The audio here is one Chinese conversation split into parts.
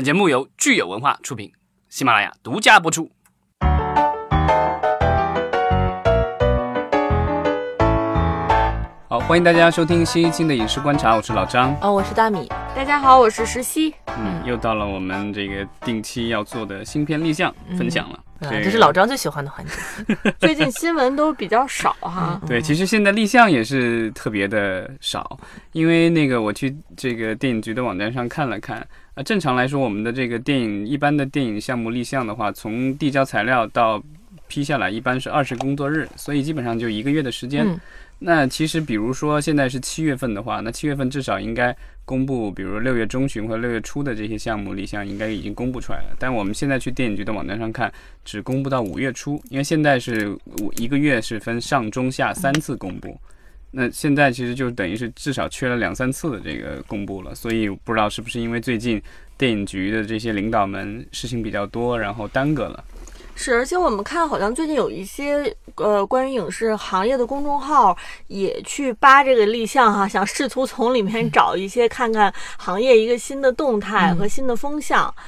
本节目由聚友文化出品，喜马拉雅独家播出。好，欢迎大家收听新一期的影视观察，我是老张。哦，我是大米。大家好，我是石溪。嗯，又到了我们这个定期要做的新片立项分享了。对，这是老张最喜欢的环节。最近新闻都比较少哈。对，其实现在立项也是特别的少，因为那个我去这个电影局的网站上看了看，啊，正常来说，我们的这个电影一般的电影项目立项的话，从递交材料到批下来，一般是二十工作日，所以基本上就一个月的时间。那其实，比如说现在是七月份的话，那七月份至少应该公布，比如六月中旬或者六月初的这些项目立项，应该已经公布出来了。但我们现在去电影局的网站上看，只公布到五月初，因为现在是五一个月是分上中下三次公布，那现在其实就等于是至少缺了两三次的这个公布了。所以不知道是不是因为最近电影局的这些领导们事情比较多，然后耽搁了。是，而且我们看，好像最近有一些呃关于影视行业的公众号也去扒这个立项哈，想试图从里面 找一些看看行业一个新的动态和新的风向。嗯，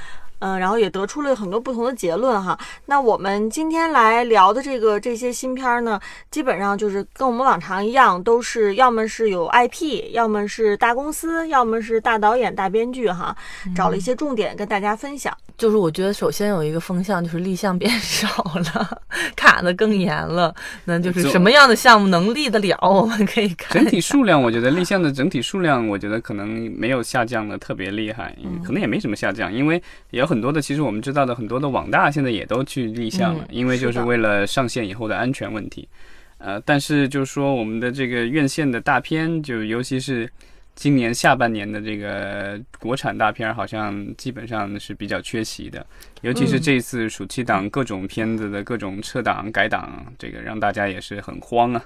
然后也得出了很多不同的结论哈。那我们今天来聊的这个这些新片儿呢，基本上就是跟我们往常一样，都是要么是有 IP，要么是大公司，要么是大导演、大编剧哈。找了一些重点跟大家分享。就是我觉得首先有一个风向，就是立项变 少了，卡的更严了。那就是什么样的项目能立得了，我们可以看。整体数量，我觉得立项的整体数量，我觉得可能没有下降的特别厉害，可能也没什么下降，因为也有。很多的，其实我们知道的很多的网大现在也都去立项了，因为就是为了上线以后的安全问题。呃，但是就是说我们的这个院线的大片，就尤其是今年下半年的这个国产大片，好像基本上是比较缺席的。尤其是这次暑期档各种片子的各种撤档改档，这个让大家也是很慌啊。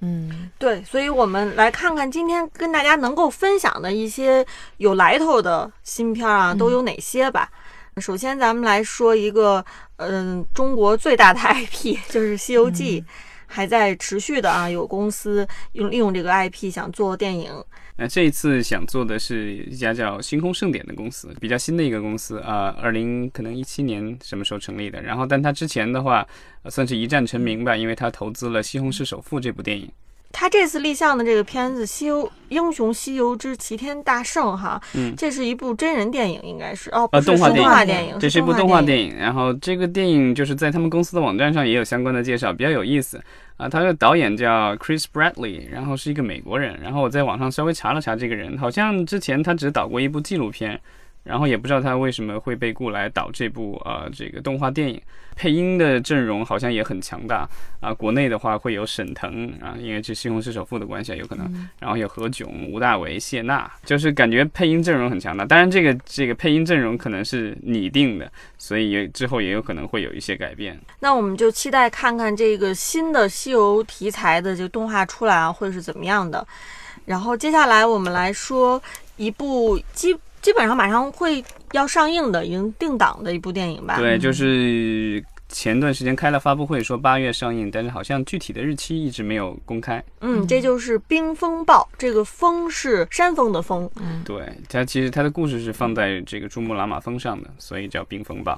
嗯，对，所以我们来看看今天跟大家能够分享的一些有来头的新片啊，都有哪些吧。首先，咱们来说一个，嗯，中国最大的 IP 就是《西游记》，还在持续的啊，有公司用利用这个 IP 想做电影。那这一次想做的是一家叫星空盛典的公司，比较新的一个公司啊，二零可能一七年什么时候成立的？然后，但他之前的话算是一战成名吧，因为他投资了《西红柿首富》这部电影。他这次立项的这个片子《西游英雄西游之齐天大圣》哈，嗯，这是一部真人电影，应该是哦，呃，动画电影，这是一部动画电影。然后这个电影就是在他们公司的网站上也有相关的介绍，比较有意思。啊，他的导演叫 Chris Bradley，然后是一个美国人。然后我在网上稍微查了查这个人，好像之前他只导过一部纪录片，然后也不知道他为什么会被雇来导这部呃这个动画电影。配音的阵容好像也很强大啊！国内的话会有沈腾啊，因为这《西红柿首富》的关系有可能，然后有何炅、吴大维、谢娜，就是感觉配音阵容很强大。当然，这个这个配音阵容可能是拟定的，所以也之后也有可能会有一些改变。那我们就期待看看这个新的西游题材的这个动画出来啊，会是怎么样的。然后接下来我们来说一部基基本上马上会要上映的、已经定档的一部电影吧？对，就是。前段时间开了发布会，说八月上映，但是好像具体的日期一直没有公开。嗯，这就是《冰风暴》，这个“风”是山峰的“峰”。嗯，对，它其实它的故事是放在这个珠穆朗玛峰上的，所以叫《冰风暴》。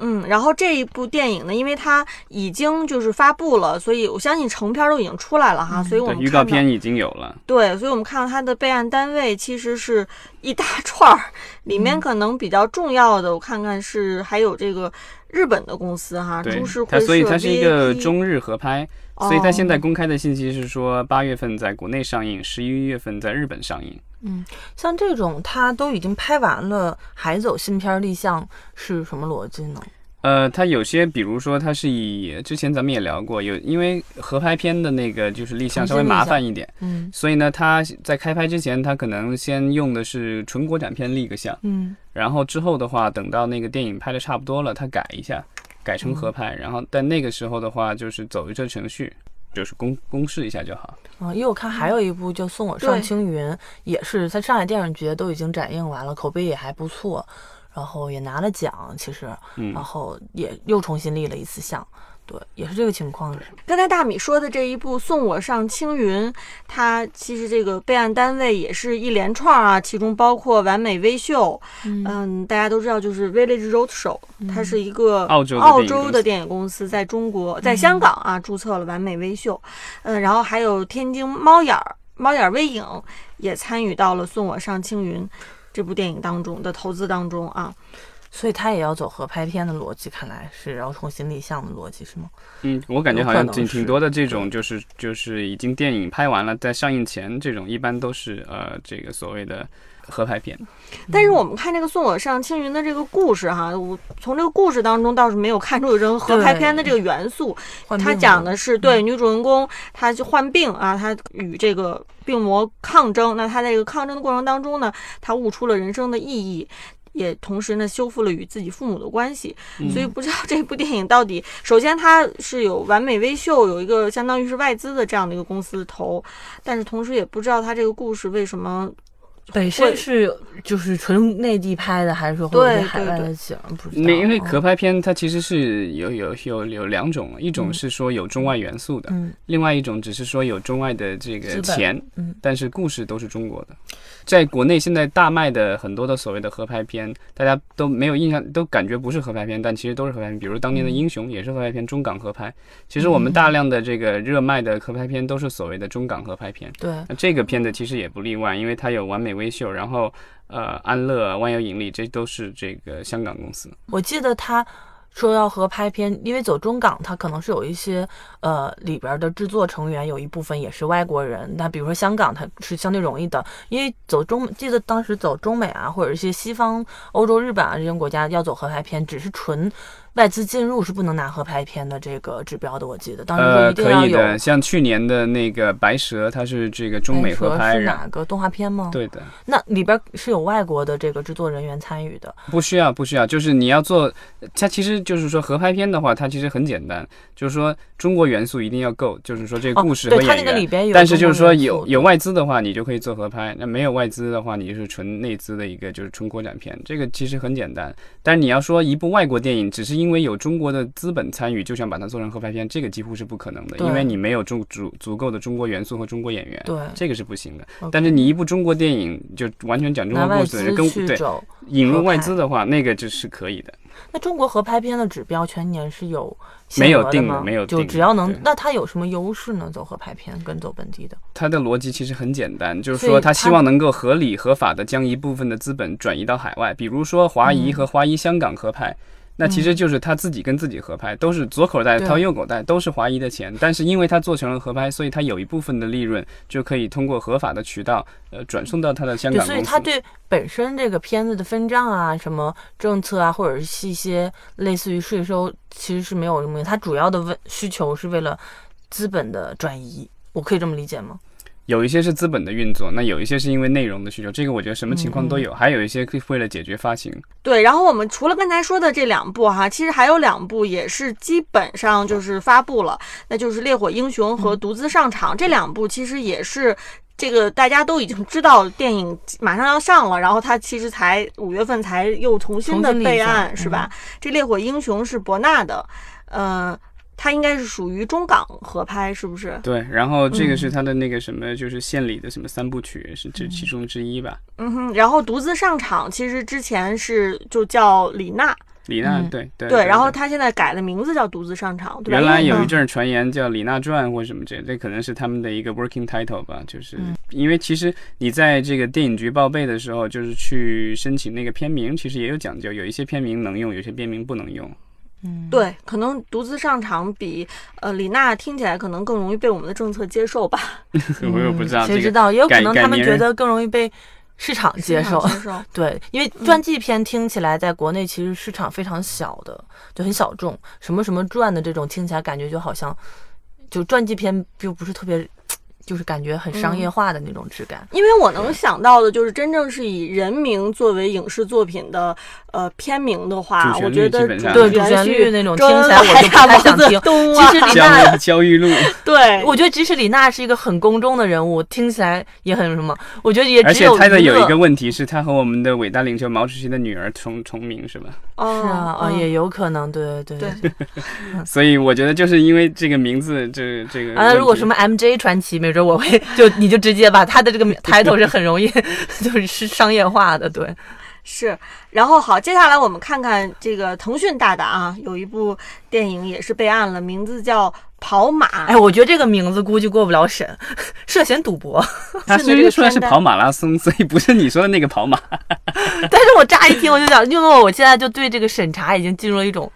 嗯，然后这一部电影呢，因为它已经就是发布了，所以我相信成片都已经出来了哈，所以我们预告片已经有了。对，所以我们看到它的备案单位其实是一大串儿，里面可能比较重要的，我看看是还有这个日本的公司哈，株式会社。所以它是一个中日合拍，所以它现在公开的信息是说八月份在国内上映，十一月份在日本上映。嗯，像这种他都已经拍完了，还走新片立项是什么逻辑呢？呃，他有些，比如说他是以之前咱们也聊过，有因为合拍片的那个就是立项稍微麻烦一点，嗯，所以呢，他在开拍之前，他可能先用的是纯国产片立个项，嗯，然后之后的话，等到那个电影拍的差不多了，他改一下，改成合拍，然后但那个时候的话，就是走一个程序。就是公公示一下就好嗯，因为我看还有一部叫送我上青云，也是在上海电影节都已经展映完了，口碑也还不错。然后也拿了奖，其实，嗯然后也又重新立了一次像，对，也是这个情况。刚才大米说的这一部《送我上青云》，它其实这个备案单位也是一连串啊，其中包括完美微秀，嗯，大家都知道就是 Village Roadshow，它是一个澳洲的澳电影公司洲的电影公司，在中国在香港啊注册了完美微秀，嗯，然后还有天津猫眼儿猫眼儿微影也参与到了《送我上青云》这部电影当中的投资当中啊。所以他也要走合拍片的逻辑，看来是要重新立项的逻辑，是吗？嗯，我感觉好像挺挺多的这种，就是就是已经电影拍完了，在上映前这种，一般都是呃这个所谓的合拍片。但是我们看这个《送我上青云》的这个故事哈，我从这个故事当中倒是没有看出有任何合拍片的这个元素。它患病了讲的是对女主人公，她就患病啊，她与这个病魔抗争。那她在这个抗争的过程当中呢，她悟出了人生的意义。也同时呢，修复了与自己父母的关系，所以不知道这部电影到底，首先它是有完美微秀有一个相当于是外资的这样的一个公司投，但是同时也不知道它这个故事为什么本身是就是纯内地拍的，还是说会有一些海外的景？不知道。那因为嗯合拍片它其实是有有有有两种，一种是说有中外元素的，嗯另外一种只是说有中外的这个钱，嗯但是故事都是中国的。在国内现在大卖的很多的所谓的合拍片，大家都没有印象，都感觉不是合拍片，但其实都是合拍片。比如当年的《英雄》也是合拍片，中港合拍。其实我们大量的这个热卖的合拍片都是所谓的中港合拍片。对，那这个片子其实也不例外，因为它有完美微秀，然后呃安乐、万有引力，这都是这个香港公司。我记得他说要合拍片，因为走中港，他可能是有一些呃里边的制作成员有一部分也是外国人。那比如说香港，它是相对容易的，因为走中，记得当时走中美啊，或者一些西方、欧洲、日本啊这些国家要走合拍片，只是纯外资进入是不能拿合拍片的这个指标的。我记得当时说呃，一定要有。可以的，像去年的那个《白蛇》，它是这个中美合拍，是哪个动画片吗？，对的，那里边是有外国的这个制作人员参与的。不需要，不需要，就是你要做，它其实就是说合拍片的话，它其实很简单，就是说中国元素一定要够，就是说这个哦故事对它和演员。那个里边有但是就是说有有外资的话，你就可以做合拍；那没有外资的话，你就是纯内资的一个就是纯国产片。这个其实很简单。但是你要说一部外国电影，只是因为有中国的资本参与，就想把它做成合拍片，这个几乎是不可能的，因为你没有足足足够的中国元素和中国演员。对，这个是不行的。但是你一部中国电影就完全讲中国故事，资跟对。引入外资的话，那个就是可以的。那中国合拍片的指标全年是有没有定的没有定就定只要能，那它有什么优势呢？走合拍片跟走本地的，它的逻辑其实很简单，就是说他希望能够合理合法的将一部分的资本转移到海外，比如说华谊嗯和华谊香港合拍。那其实就是他自己跟自己合拍，都是左口袋掏右口袋，都是华谊的钱。但是因为他做成了合拍，所以他有一部分的利润就可以通过合法的渠道，呃，转送到他的香，港公司。所以他对本身这个片子的分账啊、什么政策啊，或者是一些类似于税收，其实是没有什么，他主要的问需求是为了资本的转移，我可以这么理解吗？有一些是资本的运作，那有一些是因为内容的需求，这个我觉得什么情况都嗯有，还有一些可以为了解决发行。对，然后我们除了刚才说的这两部哈，其实还有两部也是基本上就是发布了，那就是《烈火英雄》和《独自上场》这两部，其实也是。这个大家都已经知道电影马上要上了，然后它其实才五月份才又重新的备案，是吧？这《烈火英雄》是博纳的，呃，它应该是属于中港合拍，是不是？对，然后这个嗯是他的那个什么，就是献礼的什么三部曲，是这其中之一吧？嗯哼，然后独自上场，其实之前是就叫李娜，李娜，嗯对对对，然后对他现在改了名字叫独自上场，对吧？原来有一阵儿传言叫《李娜传》或什么这，这可能是他们的一个 working title 吧。就是嗯因为其实你在这个电影局报备的时候，就是去申请那个片名，其实也有讲究，有一些片名能用，有些片名不能用。嗯，对，可能独自上场比呃李娜听起来可能更容易被我们的政策接受吧，我也不知道谁知道，也有可能他们觉得更容易被市场接受。接受。对，因为传记片听起来在国内其实市场非常小的，就很小众。什么什么传的这种听起来感觉就好像，就传记片就不是特别就是感觉很商业化的那种质感。因为我能想到的就是真正是以人名作为影视作品的呃片名的话，我觉得对主主旋律那种听起来我就不太想听。东其实啊，李娜焦焦裕禄，对，我觉得即使李娜是一个很公众的人物，听起来也很什么。我觉得也而且只有娱乐他的有一个问题是，他和我们的伟大领袖毛主席的女儿重重名，是吧？哦是啊，啊嗯也有可能，对对对 所以我觉得就是因为这个名字，这这个啊，如果什么 MJ 传奇，没准我会就你就直接把他的这个抬头 是很容易 就是是商业化的，对。是，然后好，接下来我们看看这个腾讯大大啊，有一部电影也是备案了，名字叫《跑马》。哎，我觉得这个名字估计过不了审，涉嫌赌博。他虽说是跑马拉松，所以不是你说的那个跑马。但是我乍一听我就想，因为我现在就对这个审查已经进入了一种。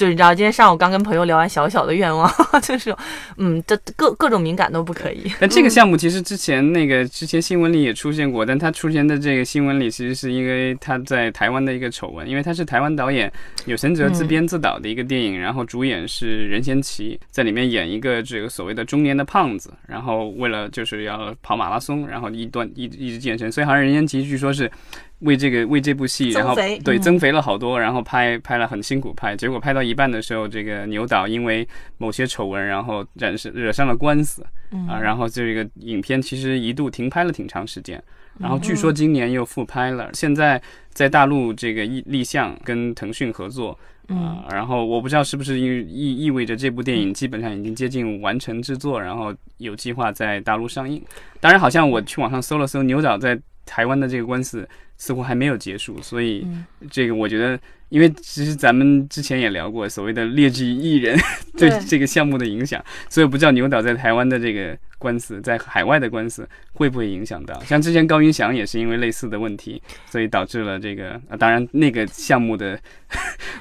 就是你知道，今天上午刚跟朋友聊完小小的愿望，就是，嗯，这各各种敏感都不可以。但这个项目其实之前那个之前新闻里也出现过，但它出现的这个新闻里，其实是因为他在台湾的一个丑闻，因为他是台湾导演有神哲自编自导的一个电影，然后主演是任贤齐，在里面演一个这个所谓的中年的胖子，然后为了就是要跑马拉松，然后一段一一直健身，所以好像任贤齐据说是。为这个为这部戏，然后对增肥了好多，然后拍拍了很辛苦拍，结果拍到一半的时候，这个牛导因为某些丑闻，然后染是惹上了官司，嗯啊，然后这个影片其实一度停拍了挺长时间，然后据说今年又复拍了，现在在大陆这个立立项跟腾讯合作。啊、然后我不知道是不是意意意味着这部电影基本上已经接近完成制作，然后有计划在大陆上映。当然，好像我去网上搜了搜，牛导在台湾的这个官司似乎还没有结束，所以嗯。这个我觉得，因为其实咱们之前也聊过所谓的劣迹艺人 对对。这个项目的影响，所以不知道牛导在台湾的这个官司，在海外的官司会不会影响到？像之前高云翔也是因为类似的问题，所以导致了这个，啊、当然那个项目的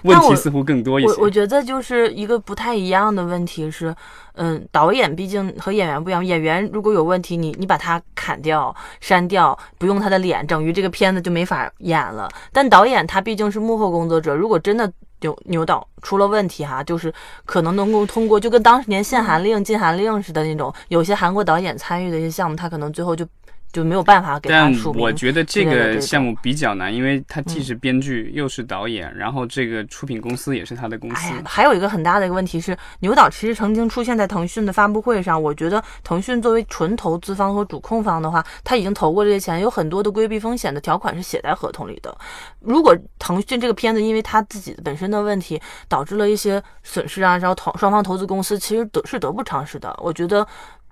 问题似乎更多一些。我我觉得就是一个不太一样的问题是，嗯，导演毕竟和演员不一样，演员如果有问题，你你把他砍掉、删掉，不用他的脸，等于这个片子就没法演了。但导演他毕竟是幕后工作者，如果真的牛牛导出了问题哈，就是可能能够通过就跟当年限韩令、禁韩令似的那种，有些韩国导演参与的一些项目，他可能最后就就没有办法给他但署名。我觉得这个项目比较难，因为他既嗯是编剧又是导演，然后这个出品公司也是他的公司哎，。还有一个很大的一个问题是，牛导其实曾经出现在腾讯的发布会上。我觉得腾讯作为纯投资方和主控方的话，他已经投过这些钱，有很多的规避风险的条款是写在合同里的。如果腾讯这个片子因为他自己本身的问题导致了一些损失啊，然后投双方投资公司其实得是得不偿失的。我觉得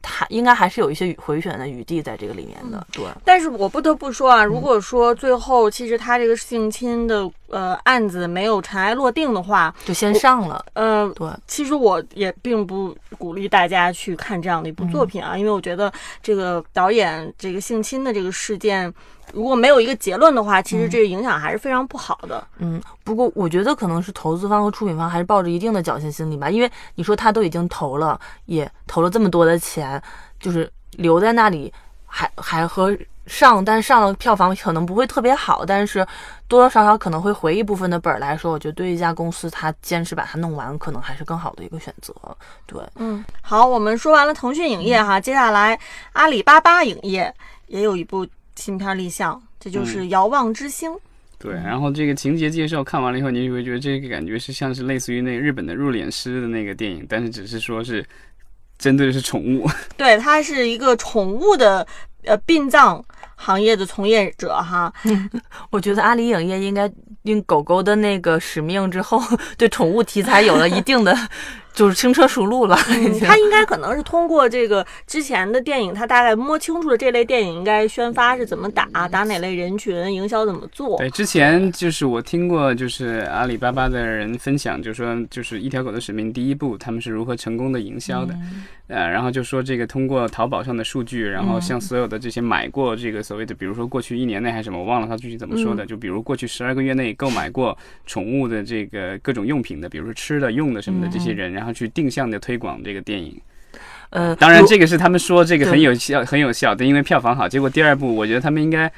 他应该还是有一些回旋的余地在这个里面的。对，但是我不得不说啊，如果说最后其实他这个性侵的呃案子没有尘埃落定的话，就先上了。呃，对，其实我也并不鼓励大家去看这样的一部作品啊，因为我觉得这个导演这个性侵的这个事件，如果没有一个结论的话，其实这个影响还是非常不好的。嗯，不过我觉得可能是投资方和出品方还是抱着一定的侥幸心理吧，因为你说他都已经投了，也投了这么多的钱，就是留在那里还还和上，但上了票房可能不会特别好，但是多多少少可能会回一部分的本儿来说，我觉得对一家公司它坚持把它弄完，可能还是更好的一个选择。对，嗯，好，我们说完了腾讯影业哈，接下来阿里巴巴影业也有一部新片立项，这就是《遥望之星》。对，然后这个情节介绍看完了以后，你就会觉得这个感觉是像是类似于那个日本的入殓师的那个电影，但是只是说是针对的是宠物。对，它是一个宠物的呃殡葬行业的从业者哈。我觉得阿里影业应该应狗狗的那个使命之后，对宠物题材有了一定的就是轻车熟路了。他应该可能是通过这个之前的电影，他大概摸清楚了这类电影应该宣发是怎么打，打哪类人群，营销怎么做。对，之前就是我听过，就是阿里巴巴的人分享，就说就是一条狗的使命第一步，他们是如何成功的营销的。呃，然后就说这个通过淘宝上的数据，然后向所有的这些买过这个所谓的，比如说过去一年内还是什么，我忘了他具体怎么说的，就比如过去十二个月内购买过宠物的这个各种用品的，比如说吃的、用的什么的这些人，然后去定向的推广这个电影。呃，当然，这个是他们说这个很有效、很有效的，因为票房好。结果第二部，我觉得他们应该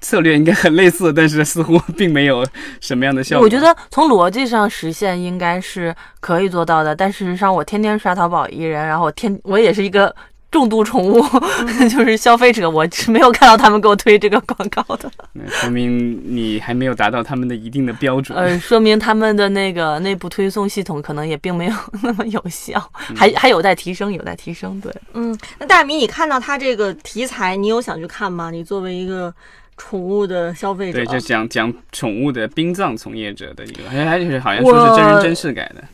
策略应该很类似，但是似乎 并没有什么样的效果。我觉得从逻辑上实现应该是可以做到的，但事实上我天天刷淘宝一人，然后我天我也是一个重度宠物，就是消费者，我是没有看到他们给我推这个广告的。那说明你还没有达到他们的一定的标准。呃，说明他们的那个内部推送系统可能也并没有那么有效，还还有待提升，有待提升。对，嗯，那大米，你看到他这个题材，你有想去看吗？你作为一个宠物的消费者，对，就讲讲宠物的殡葬从业者的一个，还还是好像说是真人真事改的。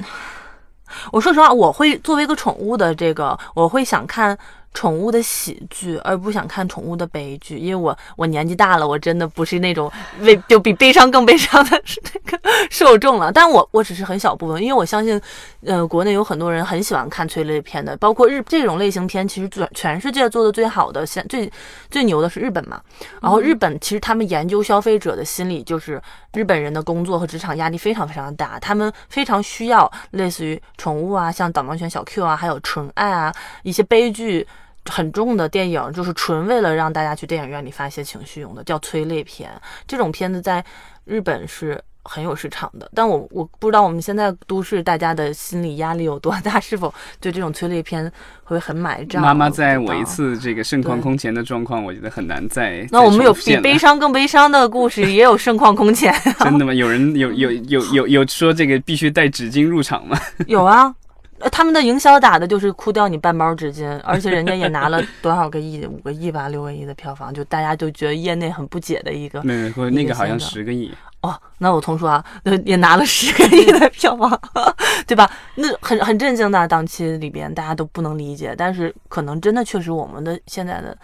我说实话，我会作为一个宠物的这个，我会想看。宠物的喜剧，而不想看宠物的悲剧，因为我我年纪大了，我真的不是那种为 就比悲伤更悲伤的是那个受众了。但我我只是很小部分，因为我相信，呃，国内有很多人很喜欢看催泪片的，包括日这种类型片，其实全全世界做的最好的、现最最牛的是日本嘛。然后日本其实他们研究消费者的心理，就是日本人的工作和职场压力非常非常大，他们非常需要类似于宠物啊，像导盲犬小 Q 啊，还有纯爱啊一些悲剧。很重的电影，就是纯为了让大家去电影院里发泄情绪用的，叫催泪片。这种片子在日本是很有市场的，但我我不知道我们现在都市大家的心理压力有多大，是否对这种催泪片会很买账？妈妈在我一次这个盛况空前的状况，我觉得很难再。那我们有比悲伤更悲伤的故事，也有盛况空前。真的吗？有人有有有有 有说这个必须带纸巾入场吗？有啊。呃，他们的营销打的就是哭掉你半包纸巾，而且人家也拿了多少个亿，五个亿吧，六个亿的票房，就大家就觉得业内很不解的一个。没有，那个好像十个亿。哦，那我同说啊，也拿了十个亿的票房，对吧？那很很震惊的档期里边，大家都不能理解，但是可能真的确实我们的现在的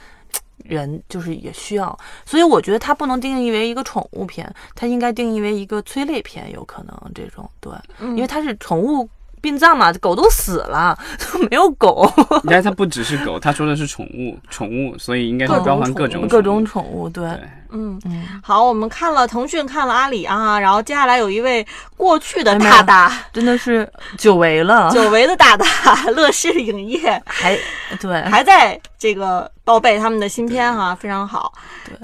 人就是也需要，所以我觉得它不能定义为一个宠物片，它应该定义为一个催泪片，有可能这种对，因为它是宠物。殡葬嘛，狗都死了，没有狗。你看，它不只是狗，他说的是宠物，宠物，所以应该是包含各种各种宠物。对，嗯。嗯。好，我们看了腾讯，看了阿里啊，然后接下来有一位过去的大大，真的是久违了，久违的大大，乐视影业。还对，还在这个报备他们的新片哈，非常好。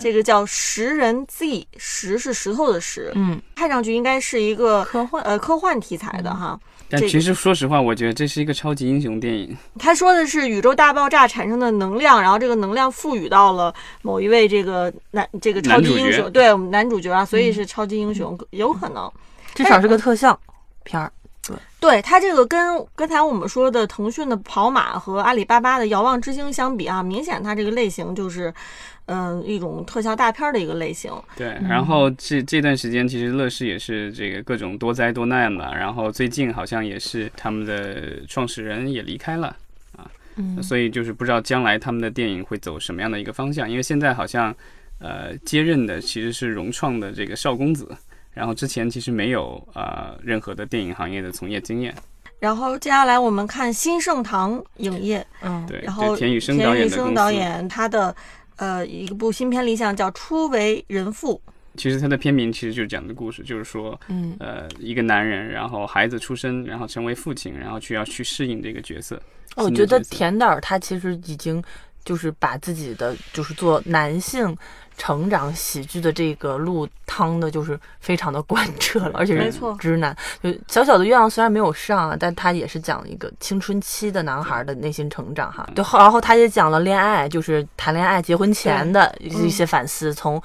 这个叫食人 Z，石是石头的石，嗯，看上去应该是一个科幻。呃科幻题材的哈。但其实，说实话，我觉得这是一个超级英雄电影。他说的是宇宙大爆炸产生的能量，然后这个能量赋予到了某一位这个男这个超级英雄，对，我们男主角啊，所以是超级英雄，有可能，至少是个特效片儿。对，它这个跟刚才我们说的腾讯的跑马和阿里巴巴的遥望之星相比啊，明显它这个类型就是。嗯，一种特效大片的一个类型。对，然后这这段时间其实乐视也是这个各种多灾多难嘛，然后最近好像也是他们的创始人也离开了啊，所以就是不知道将来他们的电影会走什么样的一个方向，因为现在好像呃接任的其实是融创的这个邵公子，然后之前其实没有呃任何的电影行业的从业经验。然后接下来我们看新盛唐影业，嗯，对，然后田雨生导演的导演他的。呃，一部新片立项叫《初为人父》，其实他的片名其实就是讲的故事，就是说，嗯，呃，一个男人，然后孩子出生，然后成为父亲，然后去要去适应这个角色。我觉得田导他其实已经就是把自己的就是做男性。成长喜剧的这个路趟的，就是非常的贯彻了，而且是直男。就小小的愿望虽然没有上，但他也是讲一个青春期的男孩的内心成长哈。对，然后他也讲了恋爱，就是谈恋爱、结婚前的一些反思，从。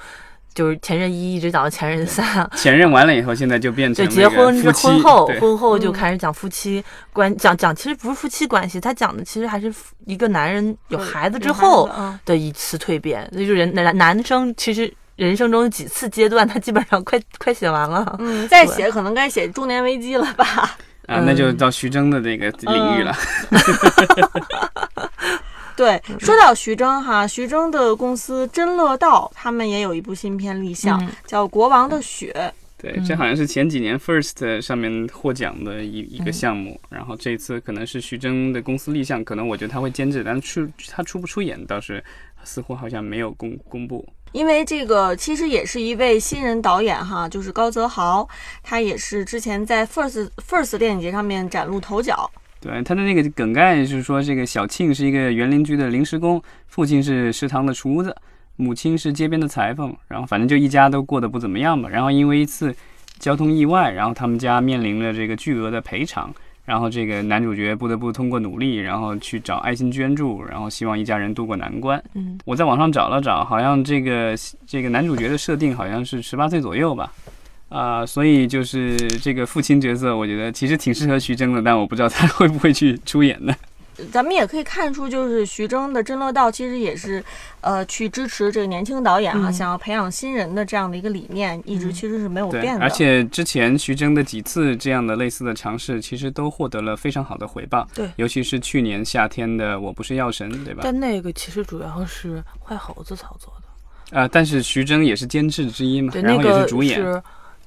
就是前任一一直讲到前任三，前任完了以后，现在就变成对结婚婚后，婚后就开始讲夫妻关讲讲，其实不是夫妻关系，他讲的其实还是一个男人有孩子之后的一次蜕变。那就人男男生其实人生中几次阶段，他基本上快快写完了。嗯，再写可能该写中年危机了吧？啊，那就到徐峥的那个领域了。对，说到徐峥哈，徐峥的公司真乐道，他们也有一部新片立项，叫《国王的雪》。对，这好像是前几年 First 上面获奖的一一个项目，然后这次可能是徐峥的公司立项，可能我觉得他会监制，但出他出不出演倒是似乎好像没有公公布。因为这个其实也是一位新人导演哈，就是高泽豪，他也是之前在 First First 电影节上面崭露头角。对他的那个梗概是说，这个小庆是一个园林局的临时工，父亲是食堂的厨子，母亲是街边的裁缝，然后反正就一家都过得不怎么样吧。然后因为一次交通意外，然后他们家面临了这个巨额的赔偿，然后这个男主角不得不通过努力，然后去找爱心捐助，然后希望一家人渡过难关。嗯，我在网上找了找，好像这个这个男主角的设定好像是十八岁左右吧，啊、所以就是这个父亲角色，我觉得其实挺适合徐峥的，但我不知道他 会不会去出演呢？咱们也可以看出，就是徐峥的《真乐道》其实也是，呃，去支持这个年轻导演啊、嗯想要培养新人的这样的一个理念，一直嗯其实是没有变，的。而且之前徐峥的几次这样的类似的尝试，其实都获得了非常好的回报。对尤其是去年夏天的《我不是药神》，对吧？但那个其实主要是坏猴子操作的，啊、但是徐峥也是监制之一嘛，对，然后那个也是主演，是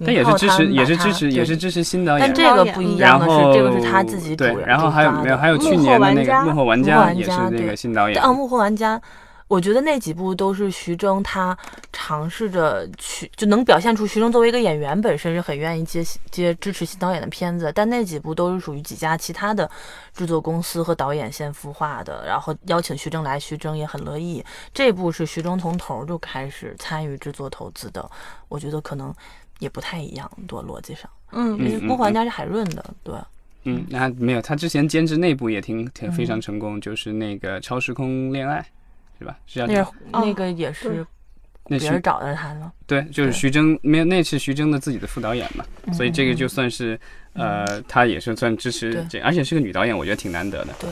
但也是支持，也是支持，也是支持新导演但。这个不一样的是，这个是他自己主对，然后还有没有还有去幕后年的那个玩家《幕后玩家》也是那个对新导演。啊，幕后玩家，我觉得那几部都是徐峥他尝试着去，就能表现出徐峥作为一个演员本身是很愿意接接支持新导演的片子，但那几部都是属于几家其他的制作公司和导演先孵化的，然后邀请徐峥来，徐峥也很乐意。这部是徐峥从头就开始参与制作投资的，我觉得可能也不太一样，多逻辑上，嗯因为嗯幕后玩家是海润的，对。嗯，那没有，他之前监制内部也挺挺非嗯常成功，就是那个《超时空恋爱》，是吧？是叫那是哦那个也是那是找的他了，对，就是徐峥，没有，那是徐峥的自己的副导演嘛，所以这个嗯。就算是呃，他也是算支持这，而且是个女导演，我觉得挺难得的。对。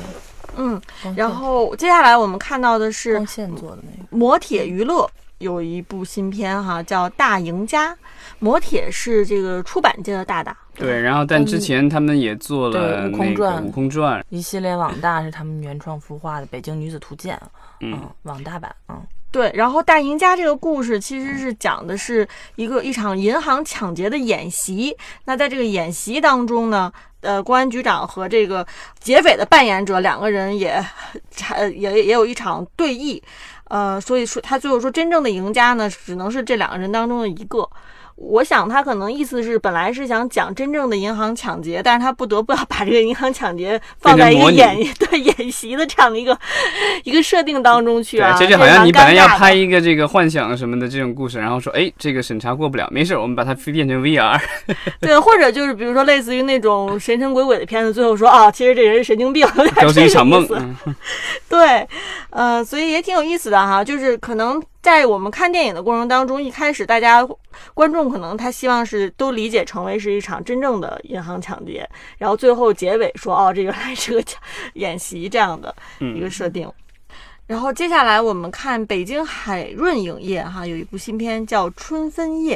嗯，然后接下来我们看到的是光线做的那个，磨铁娱乐有一部新片哈，叫《大赢家》。磨铁是这个出版界的大大，对，然后但之前他们也做了对悟空传《悟空传》，一系列网大是他们原创孵化的《北京女子图鉴》，嗯嗯，网大版，嗯，对，然后《大赢家》这个故事其实是讲的是一个一场银行抢劫的演习。那在这个演习当中呢，呃，公安局长和这个劫匪的扮演者两个人也呃 也也有一场对弈，呃，所以说他最后说真正的赢家呢，只能是这两个人当中的一个。我想他可能意思是，本来是想讲真正的银行抢劫，但是他不得不要把这个银行抢劫放在一个演对演习的这样的一个一个设定当中去对啊，，这就好像你本来要拍一个这个幻想什么的这种故事，然后说，哎，这个审查过不了，没事，我们把它变成 VR。对，或者就是比如说类似于那种神神鬼鬼的片子，最后说啊，其实这人是神经病，有点都是一场梦这。个意思嗯 对，呃，所以也挺有意思的哈。就是可能在我们看电影的过程当中，一开始大家观众可能他希望是都理解成为是一场真正的银行抢劫，然后最后结尾说哦，这原来是个抢 演习这样的一个嗯，设定。然后接下来我们看北京海润影业哈有一部新片叫《春分夜》，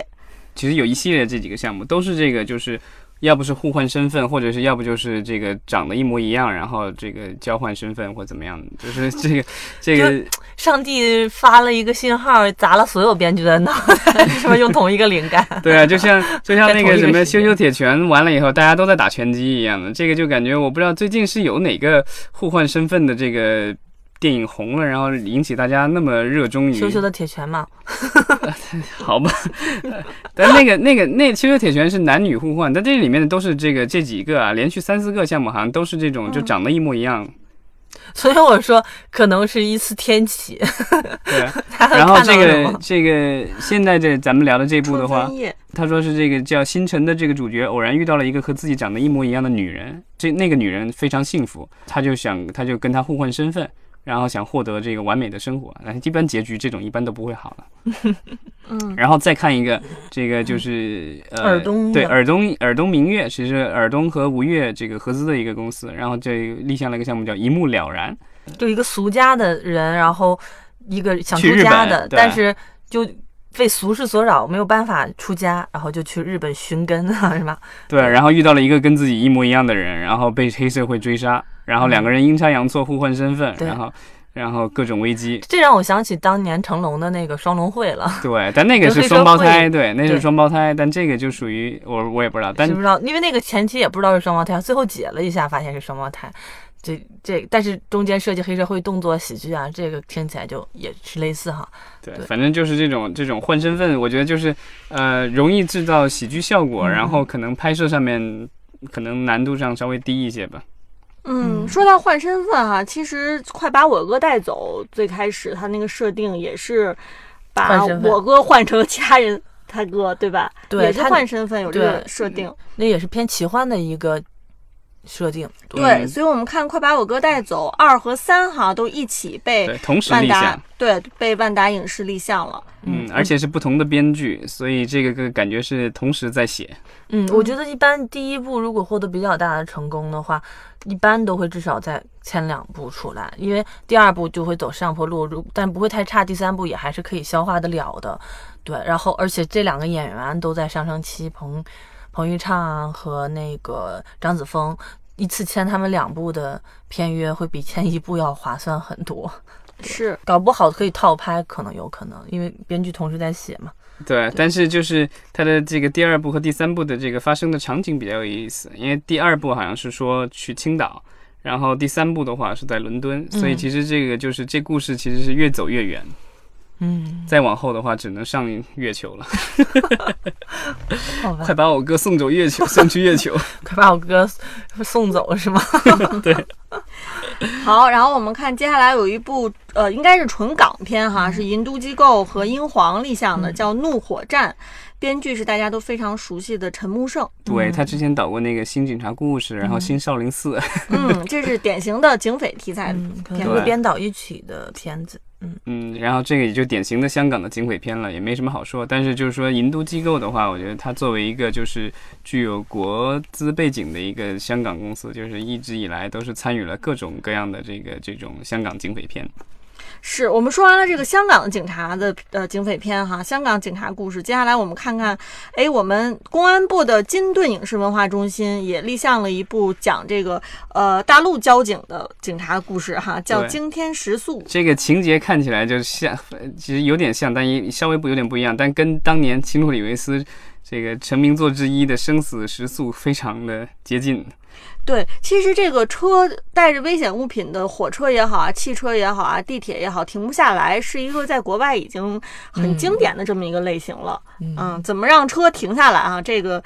其实有一系列这几个项目都是这个，就是要不是互换身份，或者是要不就是这个长得一模一样，然后这个交换身份或怎么样，就是这个这个上帝发了一个信号，砸了所有编剧的脑袋，是不是用同一个灵感？对啊，就像就像那个什么在同一个时间修修铁拳完了以后，大家都在打拳击一样的，这个就感觉我不知道最近是有哪个互换身份的这个电影红了，然后引起大家那么热衷于羞羞的铁拳嘛，好吧，但那个那个那羞羞铁拳是男女互换，但这里面的都是这个这几个啊，连续三四个项目好像都是这种就长得一模一样，所以我说可能是一次天启。对。然后这个这个现在这咱们聊的这部的话。他说是这个叫星辰的这个主角偶然遇到了一个和自己长得一模一样的女人，这那个女人非常幸福，他就想他就跟她互换身份。然后想获得这个完美的生活，但是一般结局这种一般都不会好了。嗯，然后再看一个，这个就是呃，尔东的对尔东尔东明月，其实尔东和吴越这个合资的一个公司，然后这立项了一个项目叫一目了然，就一个俗家的人，然后一个想出家的，但是就被俗世所扰，没有办法出家，然后就去日本寻根啊，是吧？对，然后遇到了一个跟自己一模一样的人，然后被黑社会追杀，然后两个人阴差阳错互换身份，对然后然后各种危机，这让我想起当年成龙的那个双龙会了，对，但那个是双胞胎，对，那是双胞胎，但这个就属于我我也不知道，但知不知道？因为那个前期也不知道是双胞胎，最后解了一下，发现是双胞胎。这这，但是中间涉及黑社会动作喜剧啊，这个听起来就也是类似哈。对，对反正就是这种这种换身份，我觉得就是呃容易制造喜剧效果，嗯然后可能拍摄上面可能难度上稍微低一些吧。嗯，嗯说到换身份哈、其实快把我哥带走，最开始他那个设定也是把我哥换成了其他人他哥，对吧？对是换身份有这个设定。那也是偏奇幻的一个设定。对，嗯所以我们看《快把我哥带走》二和三哈都一起被对，同时万达立项，对被万达影视立项了。嗯，而且是不同的编剧，所以这个个感觉是同时在写。嗯，我觉得一般第一部如果获得比较大的成功的话，一般都会至少在前两部出来，因为第二部就会走上坡路，如但不会太差，第三部也还是可以消化得了的。对，然后而且这两个演员都在上升期，彭彭昱畅和那个张子枫。一次签他们两部的片约会比签一部要划算很多，是，搞不好可以套拍，可能有可能，因为编剧同时在写嘛。对，但是就是他的这个第二部和第三部的这个发生的场景比较有意思，因为第二部好像是说去青岛，然后第三部的话是在伦敦，所以嗯其实这个就是这故事其实是越走越远，嗯，再往后的话只能上月球了。好吧快，把我哥送走月球，送去月球。快把我哥送走是吗？对 好，然后我们看接下来有一部呃，应该是纯港片哈，是银都机构和英皇立项的，嗯叫《怒火战》，编剧是大家都非常熟悉的陈木胜。对他之前导过那个《新警察故事》，然后《新少林寺》嗯，这是典型的警匪题材。嗯，可能片是编导一起的片子。嗯，然后这个也就典型的香港的警匪片了，也没什么好说。但是就是说银都机构的话，我觉得它作为一个就是具有国资背景的一个香港公司，就是一直以来都是参与了各种各样的这个这种香港警匪片。是我们说完了这个香港的警察的呃警匪片哈，香港警察故事。接下来我们看看，哎，我们公安部的金盾影视文化中心也立项了一部讲这个呃大陆交警的警察故事哈，叫《惊天时速》。这个情节看起来就像，呃其实有点像，但也稍微不有点不一样，但跟当年奇努里维斯这个成名作之一的《生死时速》非常的接近。对，其实这个车带着危险物品的火车也好啊，汽车也好啊，地铁也好，停不下来，是一个在国外已经很经典的这么一个类型了。嗯，怎么让车停下来啊？这个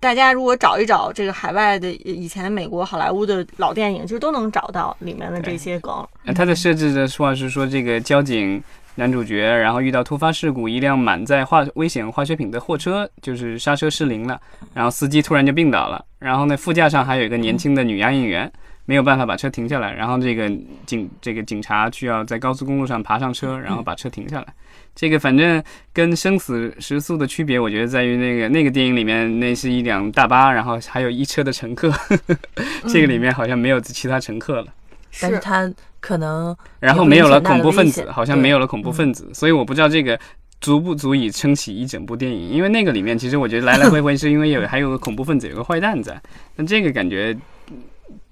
大家如果找一找这个海外的以前美国好莱坞的老电影，其实都能找到里面的这些梗。呃它的设置的话是说，这个交警男主角，然后遇到突发事故，一辆满载化危险化学品的货车就是刹车失灵了，然后司机突然就病倒了，然后呢副驾上还有一个年轻的女押运员，没有办法把车停下来，然后这个警这个警察需要在高速公路上爬上车，然后把车停下来。这个反正跟生死时速的区别，我觉得在于那个那个电影里面，那是一辆大巴，然后还有一车的乘客，呵 呵这个里面好像没有其他乘客了。但是他可能然后没有了恐怖分子好像没有了恐怖分子，所以我不知道这个足不足以撑起一整部电影。因为那个里面其实我觉得来来回回是因为有 还有个恐怖分子，有个坏蛋在。那这个感觉，嗯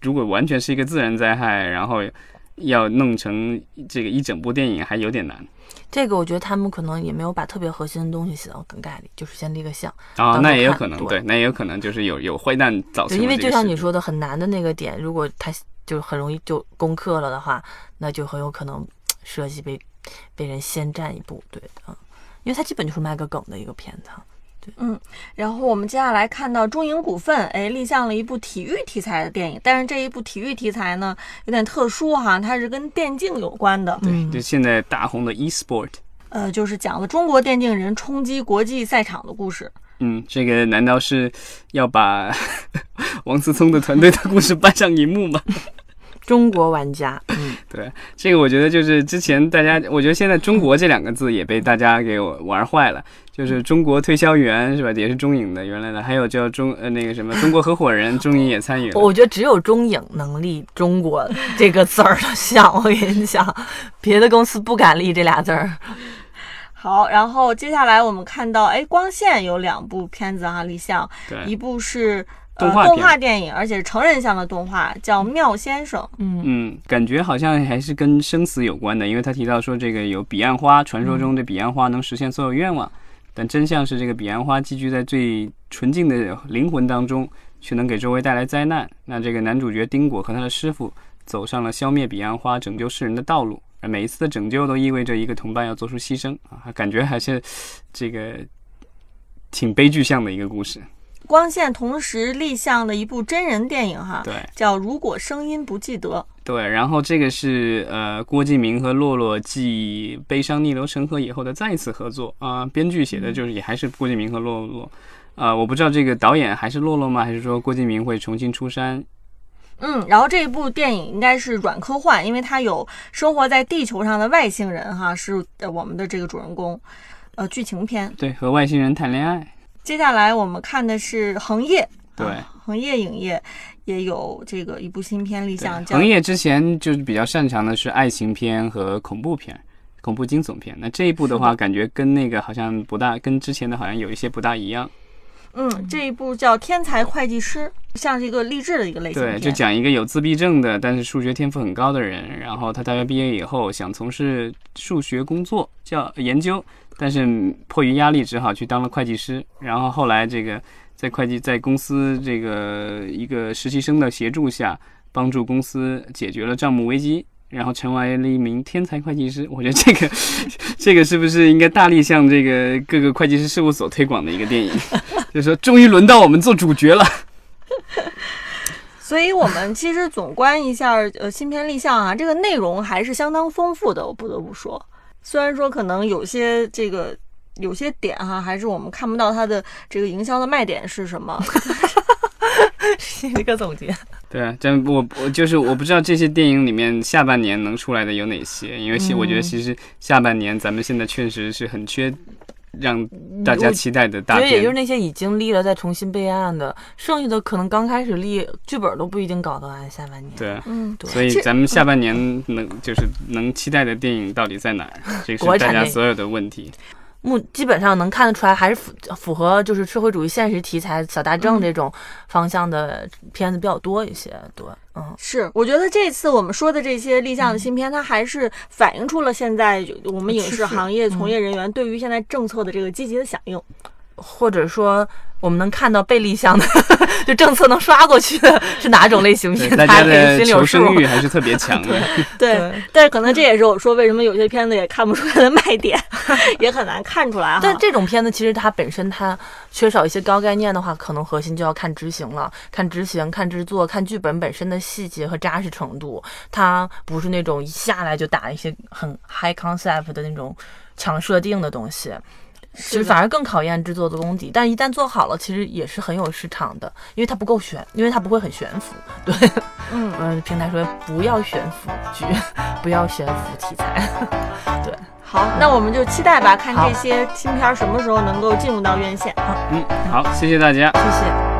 如果完全是一个自然灾害，然后要弄成这个一整部电影，还有点难这个，我觉得他们可能也没有把特别核心的东西写到梗概里，就是先立个像。啊、到那也有可能对，那也有可能就是有有坏蛋造成，因为就像你说。说的，很难的那个点，如果他就很容易就攻克了的话，那就很有可能设计被被人先占一步。对的，嗯因为它基本就是卖个梗的一个片子。嗯然后我们接下来看到中影股份，哎，立项了一部体育题材的电影，但是这一部体育题材呢有点特殊哈，它是跟电竞有关的，对就现在大红的 e-sport，呃，就是讲了中国电竞人冲击国际赛场的故事。嗯，这个难道是要把 王思聪的团队的故事搬上荧幕吗？中国玩家，嗯，对，这个我觉得就是之前大家，我觉得现在“中国”这两个字也被大家给玩坏了。就是中国推销员是吧？也是中影的原来的，还有叫中呃那个什么中国合伙人，中影也参与了。我觉得只有中影能立“中国”这个字儿的像，我跟你讲，别的公司不敢立这俩字儿。好，然后接下来我们看到，哎，光线有两部片子哈立项，一，部是动画呃动画电影，而且是成人向的动画，叫《妙先生》。嗯嗯，感觉好像还是跟生死有关的，因为他提到说这个有彼岸花，传说中的彼岸花能实现所有愿望，但真相是这个彼岸花寄居在最纯净的灵魂当中，却能给周围带来灾难。那这个男主角丁果和他的师傅走上了消灭彼岸花、拯救世人的道路，而每一次的拯救都意味着一个同伴要做出牺牲啊，感觉还是这个挺悲剧向的一个故事。光线同时立项的一部真人电影哈，对。叫《如果声音不记得》。对，然后这个是呃郭敬明和洛洛继《悲伤逆流成河》以后的再一次合作啊、编剧写的就是也还是郭敬明和洛洛，啊、我不知道这个导演还是洛洛吗？还是说郭敬明会重新出山？嗯，然后这一部电影应该是软科幻，因为它有生活在地球上的外星人哈，是呃我们的这个主人公，呃，剧情片。对，和外星人谈恋爱。接下来我们看的是恒业，对啊恒业影业也有这个一部新片立项，叫恒业之前就是比较擅长的是爱情片和恐怖片。恐怖惊悚片，那这一部的话，感觉跟那个好像不大，跟之前的好像有一些不大一样。嗯，这一部叫《天才会计师》，像是一个励志的一个类型对，就讲一个有自闭症的，但是数学天赋很高的人，然后他大学毕业以后想从事数学工作，叫研究，但是迫于压力只好去当了会计师。然后后来这个在会计在公司这个一个实习生的协助下，帮助公司解决了账目危机。然后成为了一名天才会计师，我觉得这个，这个是不是应该大力向这个各个会计师事务所推广的一个电影？就是说，终于轮到我们做主角了。所以我们其实总观一下，呃，新片立项啊，这个内容还是相当丰富的，我不得不说。虽然说可能有些这个有些点哈，还是我们看不到它的这个营销的卖点是什么。是 一个总结。对啊，但我我就是我不知道这些电影里面下半年能出来的有哪些，因为其我觉得其实下半年咱们现在确实是很缺让大家期待的大片觉得也就是。那些已经立了再重新备案的，剩下的可能刚开始立剧本都不一定搞得完下半年。对啊，嗯，对所以咱们下半年能就是能期待的电影到底在哪儿？这是大家所有的问题。目基本上能看得出来，还是符符合就是社会主义现实题材、小大正嗯这种方向的片子比较多一些。对，嗯，是，我觉得这次我们说的这些立项的新片，它还是反映出了现在我们影视行业从业人员对于现在政策的这个积极的响应。或者说我们能看到被立项的，就政策能刷过去的 是哪种类型对，片，大家大家的求。生欲还是特别强的。对，对但是可能这也是我说为什么有些片子也看不出来的卖点，也很难看出来哈。但这种片子其实它本身它缺少一些高概念的话，可能核心就要看执行了，看执行、看制作、看剧本本身的细节和扎实程度。它不是那种一下来就打一些很 high concept 的那种强设定的东西。其实反而更考验制作的功底，但一旦做好了，其实也是很有市场的，因为它不够悬，因为它不会很悬浮。对，嗯，嗯，平台说不要悬浮剧，不要悬浮题材。对，好，那我们就期待吧，看这些新片什么时候能够进入到院线。嗯，好，谢谢大家。谢谢。